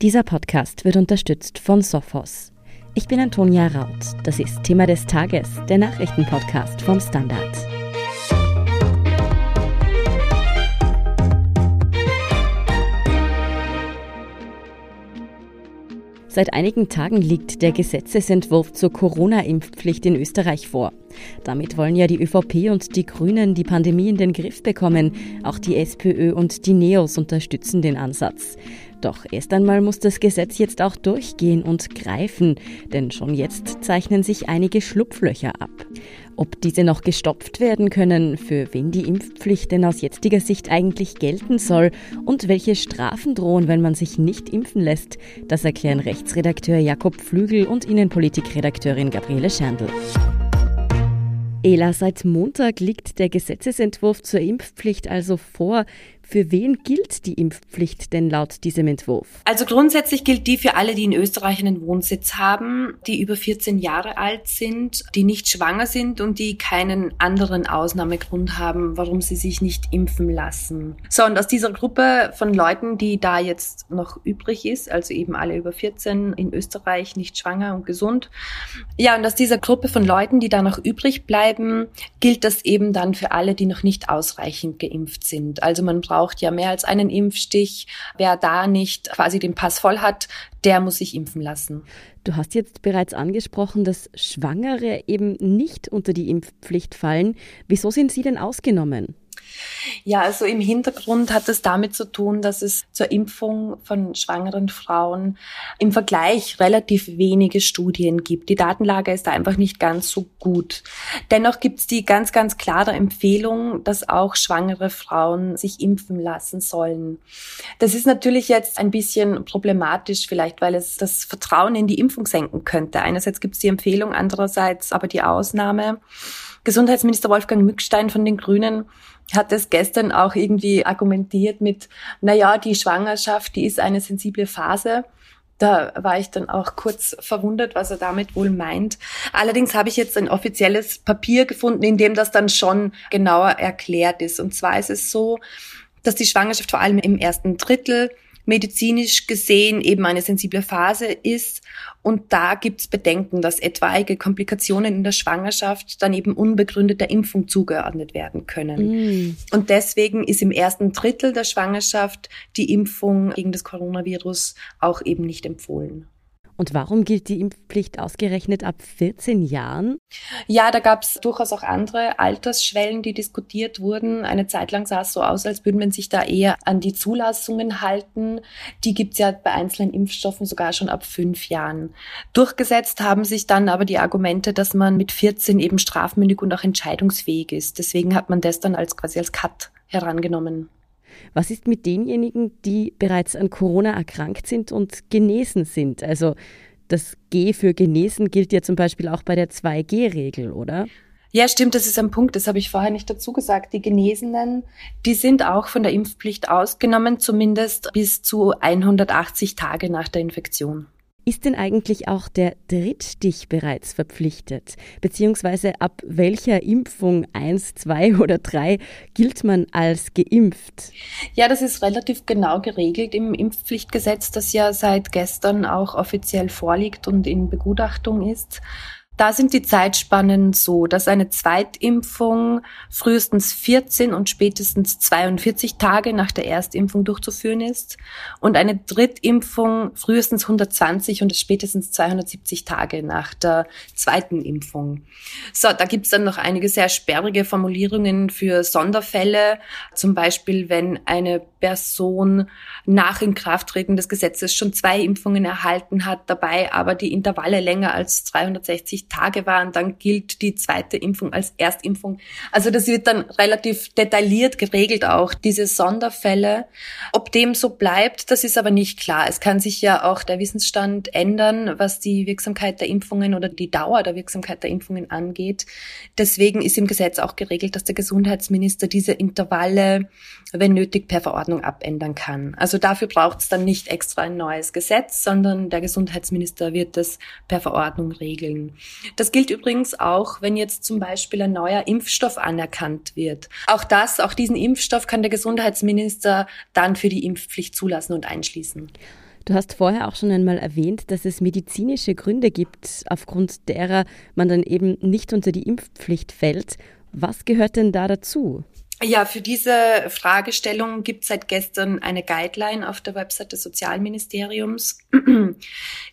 Dieser Podcast wird unterstützt von Sophos. Ich bin Antonia Raut. Das ist Thema des Tages, der Nachrichtenpodcast vom Standard. Seit einigen Tagen liegt der Gesetzesentwurf zur Corona-Impfpflicht in Österreich vor. Damit wollen ja die ÖVP und die Grünen die Pandemie in den Griff bekommen. Auch die SPÖ und die NEOS unterstützen den Ansatz. Doch erst einmal muss das Gesetz jetzt auch durchgehen und greifen, denn schon jetzt zeichnen sich einige Schlupflöcher ab. Ob diese noch gestopft werden können, für wen die Impfpflicht denn aus jetziger Sicht eigentlich gelten soll und welche Strafen drohen, wenn man sich nicht impfen lässt, das erklären Rechtsredakteur Jakob Flügel und Innenpolitikredakteurin Gabriele Scherndl. Ela, seit Montag liegt der Gesetzesentwurf zur Impfpflicht also vor. Für wen gilt die Impfpflicht denn laut diesem Entwurf? Also grundsätzlich gilt die für alle, die in Österreich einen Wohnsitz haben, die über 14 Jahre alt sind, die nicht schwanger sind und die keinen anderen Ausnahmegrund haben, warum sie sich nicht impfen lassen. So, und aus dieser Gruppe von Leuten, die da jetzt noch übrig ist, also eben alle über 14 in Österreich, nicht schwanger und gesund, ja, und aus dieser Gruppe von Leuten, die da noch übrig bleiben, gilt das eben dann für alle, die noch nicht ausreichend geimpft sind. Also man braucht braucht ja mehr als einen Impfstich. Wer da nicht quasi den Pass voll hat, der muss sich impfen lassen. Du hast jetzt bereits angesprochen, dass Schwangere eben nicht unter die Impfpflicht fallen. Wieso sind sie denn ausgenommen? Ja, also im Hintergrund hat es damit zu tun, dass es zur Impfung von schwangeren Frauen im Vergleich relativ wenige Studien gibt. Die Datenlage ist da einfach nicht ganz so gut. Dennoch gibt es die ganz, ganz klare Empfehlung, dass auch schwangere Frauen sich impfen lassen sollen. Das ist natürlich jetzt ein bisschen problematisch, vielleicht weil es das Vertrauen in die Impfung senken könnte. Einerseits gibt es die Empfehlung, andererseits aber die Ausnahme. Gesundheitsminister Wolfgang Mückstein von den Grünen hat es gestern auch irgendwie argumentiert mit, na ja, die Schwangerschaft, die ist eine sensible Phase. Da war ich dann auch kurz verwundert, was er damit wohl meint. Allerdings habe ich jetzt ein offizielles Papier gefunden, in dem das dann schon genauer erklärt ist. Und zwar ist es so, dass die Schwangerschaft vor allem im ersten Drittel medizinisch gesehen eben eine sensible Phase ist. Und da gibt es Bedenken, dass etwaige Komplikationen in der Schwangerschaft dann eben unbegründeter Impfung zugeordnet werden können. Mm. Und deswegen ist im ersten Drittel der Schwangerschaft die Impfung gegen das Coronavirus auch eben nicht empfohlen. Und warum gilt die Impfpflicht ausgerechnet ab 14 Jahren? Ja, da gab es durchaus auch andere Altersschwellen, die diskutiert wurden. Eine Zeit lang sah es so aus, als würde man sich da eher an die Zulassungen halten. Die gibt's ja bei einzelnen Impfstoffen sogar schon ab fünf Jahren. Durchgesetzt haben sich dann aber die Argumente, dass man mit 14 eben strafmündig und auch entscheidungsfähig ist. Deswegen hat man das dann als quasi als Cut herangenommen. Was ist mit denjenigen, die bereits an Corona erkrankt sind und genesen sind? Also das G für genesen gilt ja zum Beispiel auch bei der 2G-Regel, oder? Ja, stimmt, das ist ein Punkt, das habe ich vorher nicht dazu gesagt. Die Genesenen, die sind auch von der Impfpflicht ausgenommen, zumindest bis zu 180 Tage nach der Infektion. Ist denn eigentlich auch der Drittstich bereits verpflichtet? Beziehungsweise ab welcher Impfung, eins, zwei oder drei, gilt man als geimpft? Ja, das ist relativ genau geregelt im Impfpflichtgesetz, das ja seit gestern auch offiziell vorliegt und in Begutachtung ist. Da sind die Zeitspannen so, dass eine Zweitimpfung frühestens 14 und spätestens 42 Tage nach der Erstimpfung durchzuführen ist und eine Drittimpfung frühestens 120 und spätestens 270 Tage nach der zweiten Impfung. So, da gibt's dann noch einige sehr sperrige Formulierungen für Sonderfälle, zum Beispiel wenn eine Person nach Inkrafttreten des Gesetzes schon zwei Impfungen erhalten hat, dabei aber die Intervalle länger als 360 Tage waren, dann gilt die zweite Impfung als Erstimpfung. Also das wird dann relativ detailliert geregelt auch, diese Sonderfälle. Ob dem so bleibt, das ist aber nicht klar. Es kann sich ja auch der Wissensstand ändern, was die Wirksamkeit der Impfungen oder die Dauer der Wirksamkeit der Impfungen angeht. Deswegen ist im Gesetz auch geregelt, dass der Gesundheitsminister diese Intervalle, wenn nötig, per Verordnung abändern kann. Also dafür braucht es dann nicht extra ein neues Gesetz, sondern der Gesundheitsminister wird das per Verordnung regeln. Das gilt übrigens auch, wenn jetzt zum Beispiel ein neuer Impfstoff anerkannt wird. Auch das, auch diesen Impfstoff kann der Gesundheitsminister dann für die Impfpflicht zulassen und einschließen. Du hast vorher auch schon einmal erwähnt, dass es medizinische Gründe gibt, aufgrund derer man dann eben nicht unter die Impfpflicht fällt. Was gehört denn da dazu? Ja, für diese Fragestellung gibt es seit gestern eine Guideline auf der Website des Sozialministeriums,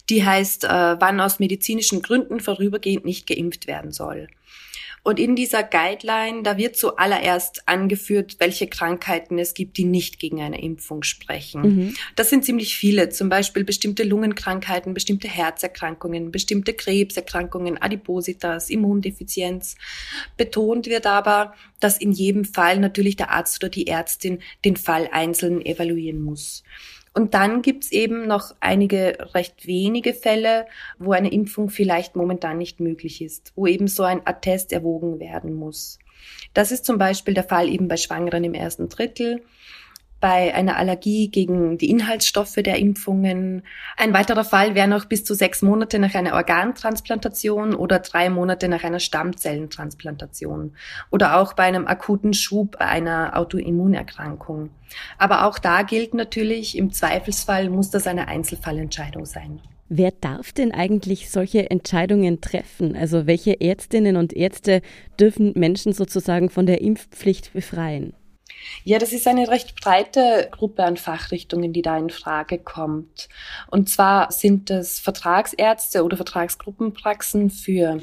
die heißt, äh, wann aus medizinischen Gründen vorübergehend nicht geimpft werden soll. Und in dieser Guideline, da wird zuallererst angeführt, welche Krankheiten es gibt, die nicht gegen eine Impfung sprechen. Mhm. Das sind ziemlich viele, zum Beispiel bestimmte Lungenkrankheiten, bestimmte Herzerkrankungen, bestimmte Krebserkrankungen, Adipositas, Immundefizienz. Betont wird aber, dass in jedem Fall natürlich der Arzt oder die Ärztin den Fall einzeln evaluieren muss. Und dann gibt's eben noch einige recht wenige Fälle, wo eine Impfung vielleicht momentan nicht möglich ist, wo eben so ein Attest erwogen werden muss. Das ist zum Beispiel der Fall eben bei Schwangeren im ersten Drittel bei einer Allergie gegen die Inhaltsstoffe der Impfungen. Ein weiterer Fall wäre noch bis zu sechs Monate nach einer Organtransplantation oder drei Monate nach einer Stammzellentransplantation oder auch bei einem akuten Schub einer Autoimmunerkrankung. Aber auch da gilt natürlich, im Zweifelsfall muss das eine Einzelfallentscheidung sein. Wer darf denn eigentlich solche Entscheidungen treffen? Also welche Ärztinnen und Ärzte dürfen Menschen sozusagen von der Impfpflicht befreien? Ja, das ist eine recht breite Gruppe an Fachrichtungen, die da in Frage kommt. Und zwar sind das Vertragsärzte oder Vertragsgruppenpraxen für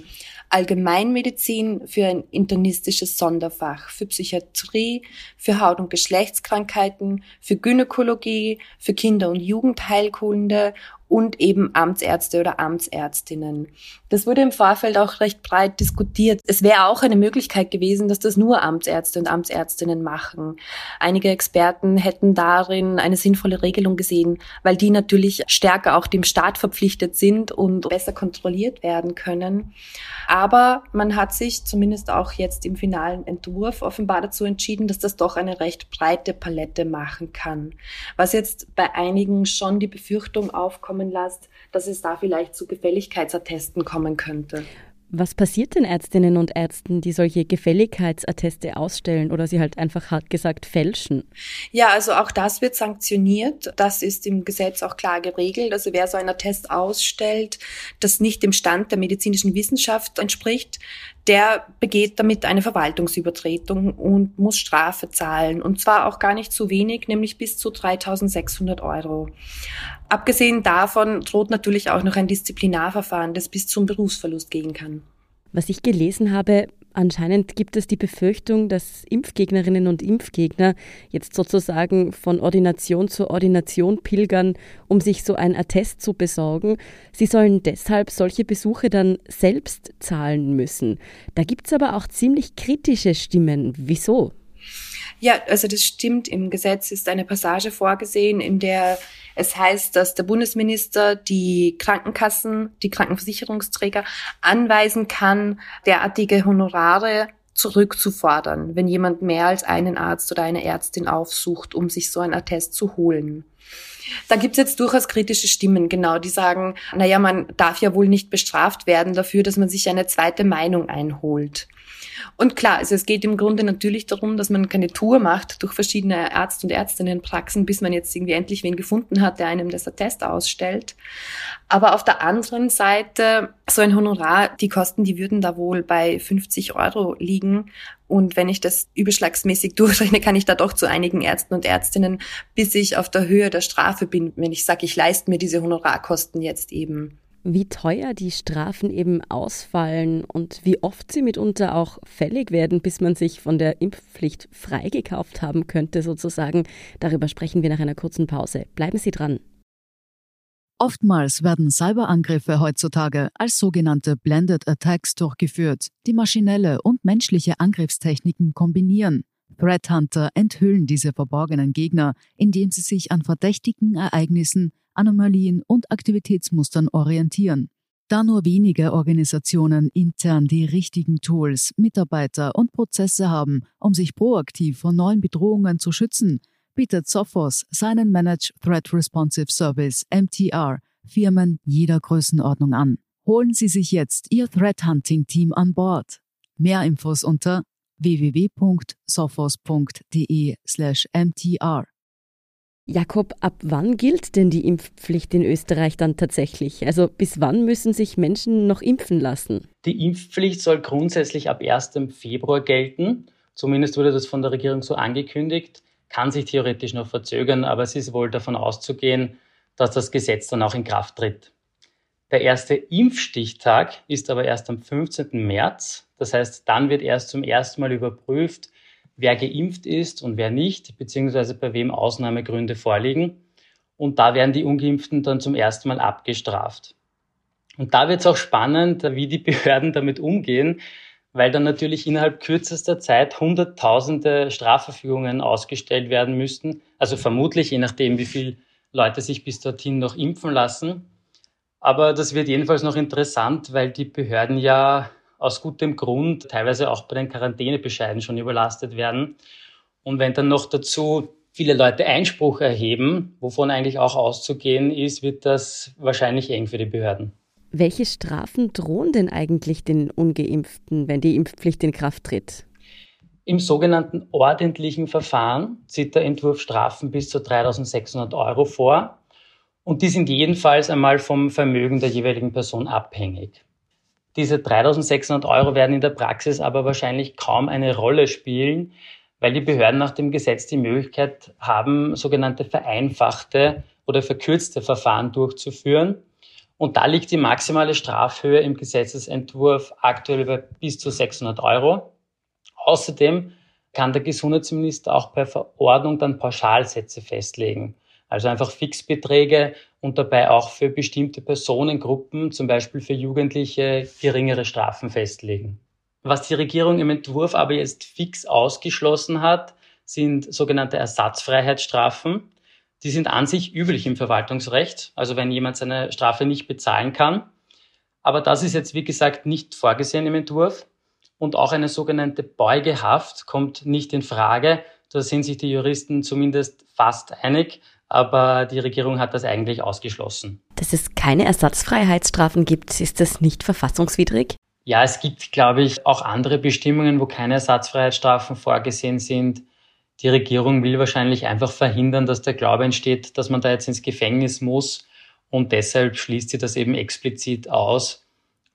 Allgemeinmedizin, für ein internistisches Sonderfach, für Psychiatrie, für Haut- und Geschlechtskrankheiten, für Gynäkologie, für Kinder- und Jugendheilkunde und eben Amtsärzte oder Amtsärztinnen. Das wurde im Vorfeld auch recht breit diskutiert. Es wäre auch eine Möglichkeit gewesen, dass das nur Amtsärzte und Amtsärztinnen machen. Einige Experten hätten darin eine sinnvolle Regelung gesehen, weil die natürlich stärker auch dem Staat verpflichtet sind und besser kontrolliert werden können. Aber man hat sich zumindest auch jetzt im finalen Entwurf offenbar dazu entschieden, dass das doch eine recht breite Palette machen kann. Was jetzt bei einigen schon die Befürchtung aufkommen kommen lässt, dass es da vielleicht zu Gefälligkeitsattesten kommen könnte. Was passiert den Ärztinnen und Ärzten, die solche Gefälligkeitsatteste ausstellen oder sie halt einfach hart gesagt fälschen? Ja, also auch das wird sanktioniert. Das ist im Gesetz auch klar geregelt. Also wer so einen Attest ausstellt, das nicht dem Stand der medizinischen Wissenschaft entspricht, der begeht damit eine Verwaltungsübertretung und muss Strafe zahlen. Und zwar auch gar nicht zu wenig, nämlich bis zu 3600 Euro. Abgesehen davon droht natürlich auch noch ein Disziplinarverfahren, das bis zum Berufsverlust gehen kann. Was ich gelesen habe, Anscheinend gibt es die Befürchtung, dass Impfgegnerinnen und Impfgegner jetzt sozusagen von Ordination zu Ordination pilgern, um sich so ein Attest zu besorgen. Sie sollen deshalb solche Besuche dann selbst zahlen müssen. Da gibt es aber auch ziemlich kritische Stimmen. Wieso? Ja, also das stimmt. Im Gesetz ist eine Passage vorgesehen, in der es heißt, dass der Bundesminister die Krankenkassen, die Krankenversicherungsträger anweisen kann, derartige Honorare zurückzufordern, wenn jemand mehr als einen Arzt oder eine Ärztin aufsucht, um sich so ein Attest zu holen. Da gibt's jetzt durchaus kritische Stimmen, genau, die sagen, naja, man darf ja wohl nicht bestraft werden dafür, dass man sich eine zweite Meinung einholt. Und klar, also es geht im Grunde natürlich darum, dass man keine Tour macht durch verschiedene Ärzte und Ärztinnenpraxen, bis man jetzt irgendwie endlich wen gefunden hat, der einem das Attest ausstellt. Aber auf der anderen Seite, so ein Honorar, die Kosten, die würden da wohl bei 50 Euro liegen. Und wenn ich das überschlagsmäßig durchrechne, kann ich da doch zu einigen Ärzten und Ärztinnen, bis ich auf der Höhe der Strafe bin, wenn ich sage, ich leiste mir diese Honorarkosten jetzt eben wie teuer die Strafen eben ausfallen und wie oft sie mitunter auch fällig werden, bis man sich von der Impfpflicht freigekauft haben könnte, sozusagen. Darüber sprechen wir nach einer kurzen Pause. Bleiben Sie dran. Oftmals werden Cyberangriffe heutzutage als sogenannte Blended Attacks durchgeführt, die maschinelle und menschliche Angriffstechniken kombinieren. Threat Hunter enthüllen diese verborgenen Gegner, indem sie sich an verdächtigen Ereignissen Anomalien und Aktivitätsmustern orientieren. Da nur wenige Organisationen intern die richtigen Tools, Mitarbeiter und Prozesse haben, um sich proaktiv vor neuen Bedrohungen zu schützen, bietet Sophos seinen Managed Threat Responsive Service MTR Firmen jeder Größenordnung an. Holen Sie sich jetzt Ihr Threat Hunting Team an Bord. Mehr Infos unter www.sophos.de/mtr. Jakob, ab wann gilt denn die Impfpflicht in Österreich dann tatsächlich? Also bis wann müssen sich Menschen noch impfen lassen? Die Impfpflicht soll grundsätzlich ab 1. Februar gelten. Zumindest wurde das von der Regierung so angekündigt. Kann sich theoretisch noch verzögern, aber es ist wohl davon auszugehen, dass das Gesetz dann auch in Kraft tritt. Der erste Impfstichtag ist aber erst am 15. März. Das heißt, dann wird erst zum ersten Mal überprüft, wer geimpft ist und wer nicht, beziehungsweise bei wem Ausnahmegründe vorliegen. Und da werden die Ungeimpften dann zum ersten Mal abgestraft. Und da wird es auch spannend, wie die Behörden damit umgehen, weil dann natürlich innerhalb kürzester Zeit Hunderttausende Strafverfügungen ausgestellt werden müssten. Also vermutlich, je nachdem, wie viele Leute sich bis dorthin noch impfen lassen. Aber das wird jedenfalls noch interessant, weil die Behörden ja aus gutem Grund teilweise auch bei den Quarantänebescheiden schon überlastet werden. Und wenn dann noch dazu viele Leute Einspruch erheben, wovon eigentlich auch auszugehen ist, wird das wahrscheinlich eng für die Behörden. Welche Strafen drohen denn eigentlich den ungeimpften, wenn die Impfpflicht in Kraft tritt? Im sogenannten ordentlichen Verfahren sieht der Entwurf Strafen bis zu 3600 Euro vor. Und die sind jedenfalls einmal vom Vermögen der jeweiligen Person abhängig. Diese 3600 Euro werden in der Praxis aber wahrscheinlich kaum eine Rolle spielen, weil die Behörden nach dem Gesetz die Möglichkeit haben, sogenannte vereinfachte oder verkürzte Verfahren durchzuführen. Und da liegt die maximale Strafhöhe im Gesetzesentwurf aktuell bei bis zu 600 Euro. Außerdem kann der Gesundheitsminister auch per Verordnung dann Pauschalsätze festlegen. Also einfach Fixbeträge und dabei auch für bestimmte Personengruppen, zum Beispiel für Jugendliche, geringere Strafen festlegen. Was die Regierung im Entwurf aber jetzt fix ausgeschlossen hat, sind sogenannte Ersatzfreiheitsstrafen. Die sind an sich üblich im Verwaltungsrecht, also wenn jemand seine Strafe nicht bezahlen kann. Aber das ist jetzt, wie gesagt, nicht vorgesehen im Entwurf. Und auch eine sogenannte Beugehaft kommt nicht in Frage. Da sind sich die Juristen zumindest fast einig aber die Regierung hat das eigentlich ausgeschlossen. Dass es keine Ersatzfreiheitsstrafen gibt, ist das nicht verfassungswidrig? Ja, es gibt, glaube ich, auch andere Bestimmungen, wo keine Ersatzfreiheitsstrafen vorgesehen sind. Die Regierung will wahrscheinlich einfach verhindern, dass der Glaube entsteht, dass man da jetzt ins Gefängnis muss. Und deshalb schließt sie das eben explizit aus.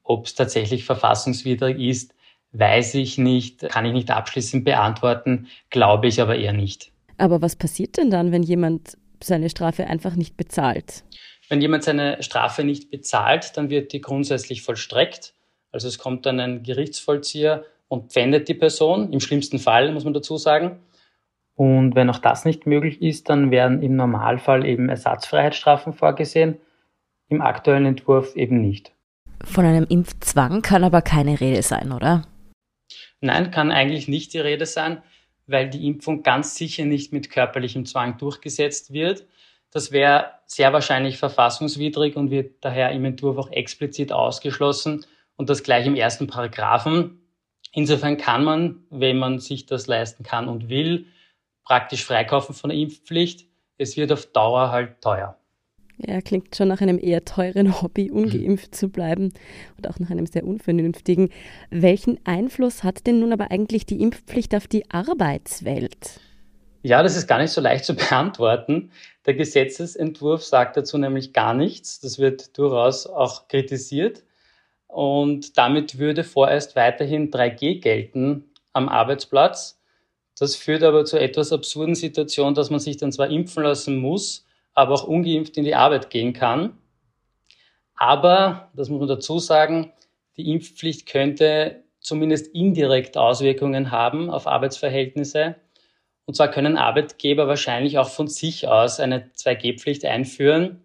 Ob es tatsächlich verfassungswidrig ist, weiß ich nicht, kann ich nicht abschließend beantworten, glaube ich aber eher nicht. Aber was passiert denn dann, wenn jemand seine Strafe einfach nicht bezahlt. Wenn jemand seine Strafe nicht bezahlt, dann wird die grundsätzlich vollstreckt. Also es kommt dann ein Gerichtsvollzieher und pfändet die Person, im schlimmsten Fall, muss man dazu sagen. Und wenn auch das nicht möglich ist, dann werden im Normalfall eben Ersatzfreiheitsstrafen vorgesehen, im aktuellen Entwurf eben nicht. Von einem Impfzwang kann aber keine Rede sein, oder? Nein, kann eigentlich nicht die Rede sein weil die Impfung ganz sicher nicht mit körperlichem Zwang durchgesetzt wird. Das wäre sehr wahrscheinlich verfassungswidrig und wird daher im Entwurf auch explizit ausgeschlossen und das gleich im ersten Paragraphen. Insofern kann man, wenn man sich das leisten kann und will, praktisch freikaufen von der Impfpflicht. Es wird auf Dauer halt teuer. Ja, klingt schon nach einem eher teuren Hobby, ungeimpft zu bleiben und auch nach einem sehr unvernünftigen. Welchen Einfluss hat denn nun aber eigentlich die Impfpflicht auf die Arbeitswelt? Ja, das ist gar nicht so leicht zu beantworten. Der Gesetzesentwurf sagt dazu nämlich gar nichts. Das wird durchaus auch kritisiert. Und damit würde vorerst weiterhin 3G gelten am Arbeitsplatz. Das führt aber zu etwas absurden Situation, dass man sich dann zwar impfen lassen muss, aber auch ungeimpft in die Arbeit gehen kann. Aber, das muss man dazu sagen, die Impfpflicht könnte zumindest indirekt Auswirkungen haben auf Arbeitsverhältnisse. Und zwar können Arbeitgeber wahrscheinlich auch von sich aus eine 2G-Pflicht einführen.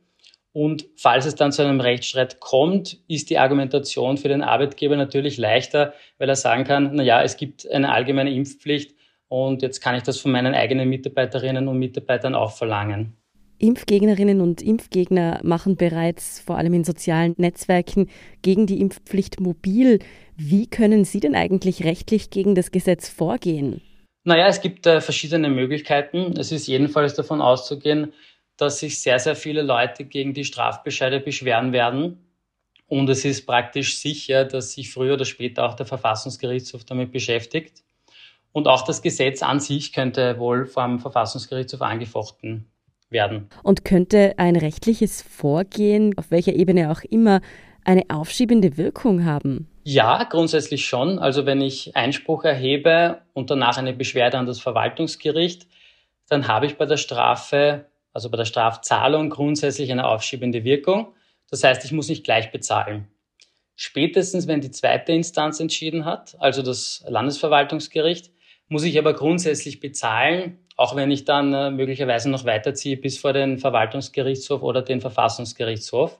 Und falls es dann zu einem Rechtsstreit kommt, ist die Argumentation für den Arbeitgeber natürlich leichter, weil er sagen kann, na ja, es gibt eine allgemeine Impfpflicht und jetzt kann ich das von meinen eigenen Mitarbeiterinnen und Mitarbeitern auch verlangen. Impfgegnerinnen und Impfgegner machen bereits vor allem in sozialen Netzwerken gegen die Impfpflicht mobil. Wie können Sie denn eigentlich rechtlich gegen das Gesetz vorgehen? Naja, es gibt äh, verschiedene Möglichkeiten. Es ist jedenfalls davon auszugehen, dass sich sehr, sehr viele Leute gegen die Strafbescheide beschweren werden. Und es ist praktisch sicher, dass sich früher oder später auch der Verfassungsgerichtshof damit beschäftigt. Und auch das Gesetz an sich könnte wohl vom Verfassungsgerichtshof angefochten werden. Und könnte ein rechtliches Vorgehen, auf welcher Ebene auch immer, eine aufschiebende Wirkung haben? Ja, grundsätzlich schon. Also wenn ich Einspruch erhebe und danach eine Beschwerde an das Verwaltungsgericht, dann habe ich bei der Strafe, also bei der Strafzahlung grundsätzlich eine aufschiebende Wirkung. Das heißt, ich muss nicht gleich bezahlen. Spätestens, wenn die zweite Instanz entschieden hat, also das Landesverwaltungsgericht, muss ich aber grundsätzlich bezahlen, auch wenn ich dann äh, möglicherweise noch weiterziehe bis vor den Verwaltungsgerichtshof oder den Verfassungsgerichtshof.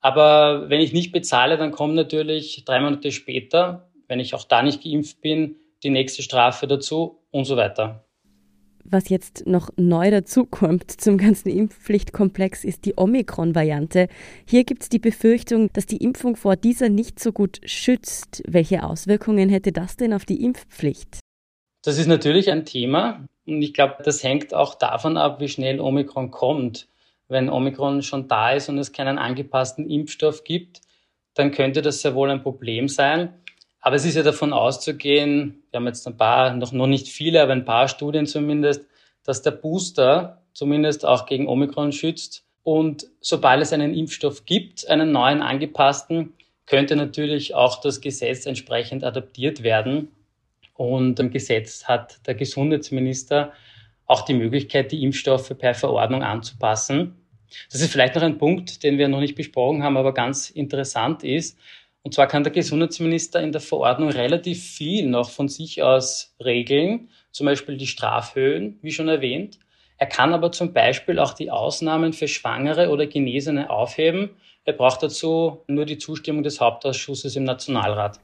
Aber wenn ich nicht bezahle, dann kommt natürlich drei Monate später, wenn ich auch da nicht geimpft bin, die nächste Strafe dazu und so weiter. Was jetzt noch neu dazukommt zum ganzen Impfpflichtkomplex ist die Omikron-Variante. Hier gibt es die Befürchtung, dass die Impfung vor dieser nicht so gut schützt. Welche Auswirkungen hätte das denn auf die Impfpflicht? Das ist natürlich ein Thema und ich glaube, das hängt auch davon ab, wie schnell Omikron kommt. Wenn Omikron schon da ist und es keinen angepassten Impfstoff gibt, dann könnte das sehr wohl ein Problem sein. Aber es ist ja davon auszugehen, wir haben jetzt ein paar, noch, noch nicht viele, aber ein paar Studien zumindest, dass der Booster zumindest auch gegen Omikron schützt. Und sobald es einen Impfstoff gibt, einen neuen angepassten, könnte natürlich auch das Gesetz entsprechend adaptiert werden. Und im Gesetz hat der Gesundheitsminister auch die Möglichkeit, die Impfstoffe per Verordnung anzupassen. Das ist vielleicht noch ein Punkt, den wir noch nicht besprochen haben, aber ganz interessant ist. Und zwar kann der Gesundheitsminister in der Verordnung relativ viel noch von sich aus regeln, zum Beispiel die Strafhöhen, wie schon erwähnt. Er kann aber zum Beispiel auch die Ausnahmen für Schwangere oder Genesene aufheben. Er braucht dazu nur die Zustimmung des Hauptausschusses im Nationalrat.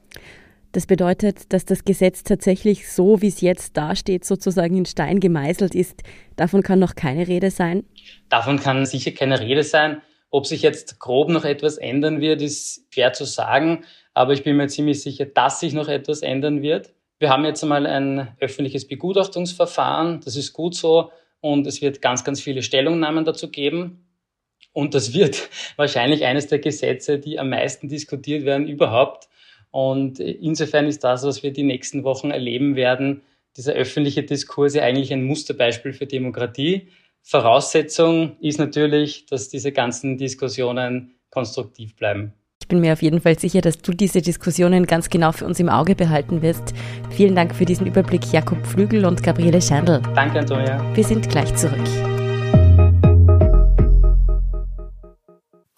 Das bedeutet, dass das Gesetz tatsächlich so, wie es jetzt dasteht, sozusagen in Stein gemeißelt ist. Davon kann noch keine Rede sein? Davon kann sicher keine Rede sein. Ob sich jetzt grob noch etwas ändern wird, ist schwer zu sagen. Aber ich bin mir ziemlich sicher, dass sich noch etwas ändern wird. Wir haben jetzt einmal ein öffentliches Begutachtungsverfahren. Das ist gut so. Und es wird ganz, ganz viele Stellungnahmen dazu geben. Und das wird wahrscheinlich eines der Gesetze, die am meisten diskutiert werden überhaupt. Und insofern ist das, was wir die nächsten Wochen erleben werden, dieser öffentliche Diskurs ja eigentlich ein Musterbeispiel für Demokratie. Voraussetzung ist natürlich, dass diese ganzen Diskussionen konstruktiv bleiben. Ich bin mir auf jeden Fall sicher, dass du diese Diskussionen ganz genau für uns im Auge behalten wirst. Vielen Dank für diesen Überblick, Jakob Flügel und Gabriele Schandl. Danke, Antonia. Wir sind gleich zurück.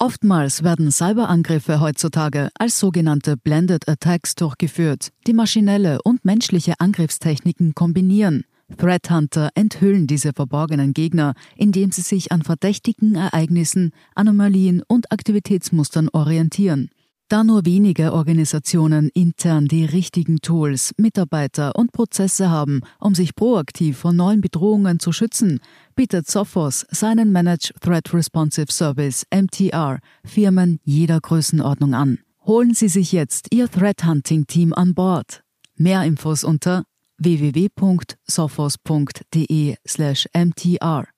Oftmals werden Cyberangriffe heutzutage als sogenannte Blended Attacks durchgeführt, die maschinelle und menschliche Angriffstechniken kombinieren. Threat Hunter enthüllen diese verborgenen Gegner, indem sie sich an verdächtigen Ereignissen, Anomalien und Aktivitätsmustern orientieren. Da nur wenige Organisationen intern die richtigen Tools, Mitarbeiter und Prozesse haben, um sich proaktiv vor neuen Bedrohungen zu schützen, bietet Sophos seinen Managed Threat Responsive Service MTR Firmen jeder Größenordnung an. Holen Sie sich jetzt Ihr Threat Hunting Team an Bord. Mehr Infos unter www.sophos.de/mtr.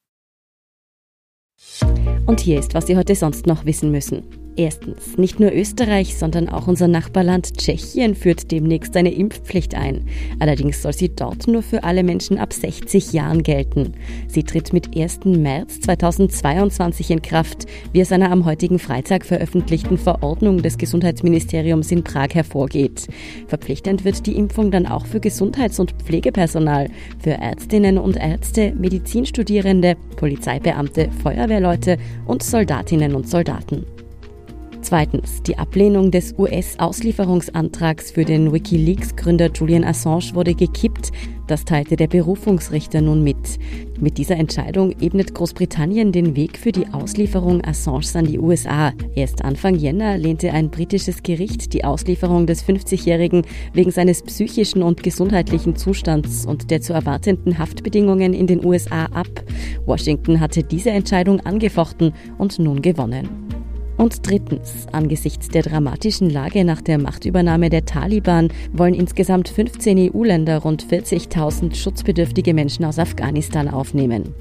Und hier ist, was Sie heute sonst noch wissen müssen. Erstens, nicht nur Österreich, sondern auch unser Nachbarland Tschechien führt demnächst eine Impfpflicht ein. Allerdings soll sie dort nur für alle Menschen ab 60 Jahren gelten. Sie tritt mit 1. März 2022 in Kraft, wie es einer am heutigen Freitag veröffentlichten Verordnung des Gesundheitsministeriums in Prag hervorgeht. Verpflichtend wird die Impfung dann auch für Gesundheits- und Pflegepersonal, für Ärztinnen und Ärzte, Medizinstudierende, Polizeibeamte, Feuerwehrleute und Soldatinnen und Soldaten. Zweitens, die Ablehnung des US-Auslieferungsantrags für den Wikileaks-Gründer Julian Assange wurde gekippt. Das teilte der Berufungsrichter nun mit. Mit dieser Entscheidung ebnet Großbritannien den Weg für die Auslieferung Assange an die USA. Erst Anfang Jänner lehnte ein britisches Gericht die Auslieferung des 50-Jährigen wegen seines psychischen und gesundheitlichen Zustands und der zu erwartenden Haftbedingungen in den USA ab. Washington hatte diese Entscheidung angefochten und nun gewonnen. Und drittens, angesichts der dramatischen Lage nach der Machtübernahme der Taliban wollen insgesamt 15 EU-Länder rund 40.000 schutzbedürftige Menschen aus Afghanistan aufnehmen.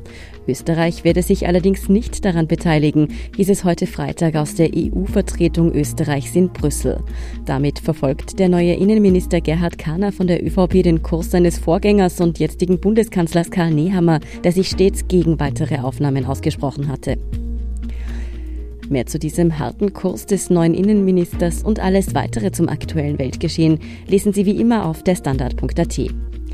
Österreich werde sich allerdings nicht daran beteiligen, hieß es heute Freitag aus der EU-Vertretung Österreichs in Brüssel. Damit verfolgt der neue Innenminister Gerhard Kahner von der ÖVP den Kurs seines Vorgängers und jetzigen Bundeskanzlers Karl Nehammer, der sich stets gegen weitere Aufnahmen ausgesprochen hatte. Mehr zu diesem harten Kurs des neuen Innenministers und alles weitere zum aktuellen Weltgeschehen lesen Sie wie immer auf der Standard.at.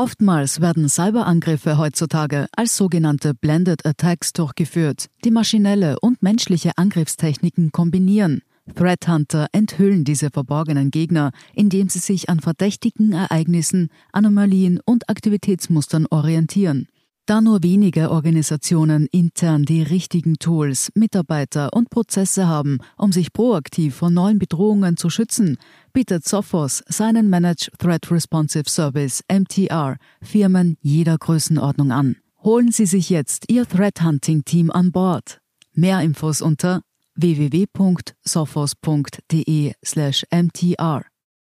Oftmals werden Cyberangriffe heutzutage als sogenannte Blended Attacks durchgeführt, die maschinelle und menschliche Angriffstechniken kombinieren. Threat Hunter enthüllen diese verborgenen Gegner, indem sie sich an verdächtigen Ereignissen, Anomalien und Aktivitätsmustern orientieren. Da nur wenige Organisationen intern die richtigen Tools, Mitarbeiter und Prozesse haben, um sich proaktiv vor neuen Bedrohungen zu schützen, bietet Sophos seinen Managed Threat Responsive Service MTR Firmen jeder Größenordnung an. Holen Sie sich jetzt Ihr Threat Hunting Team an Bord. Mehr Infos unter www.sophos.de/mtr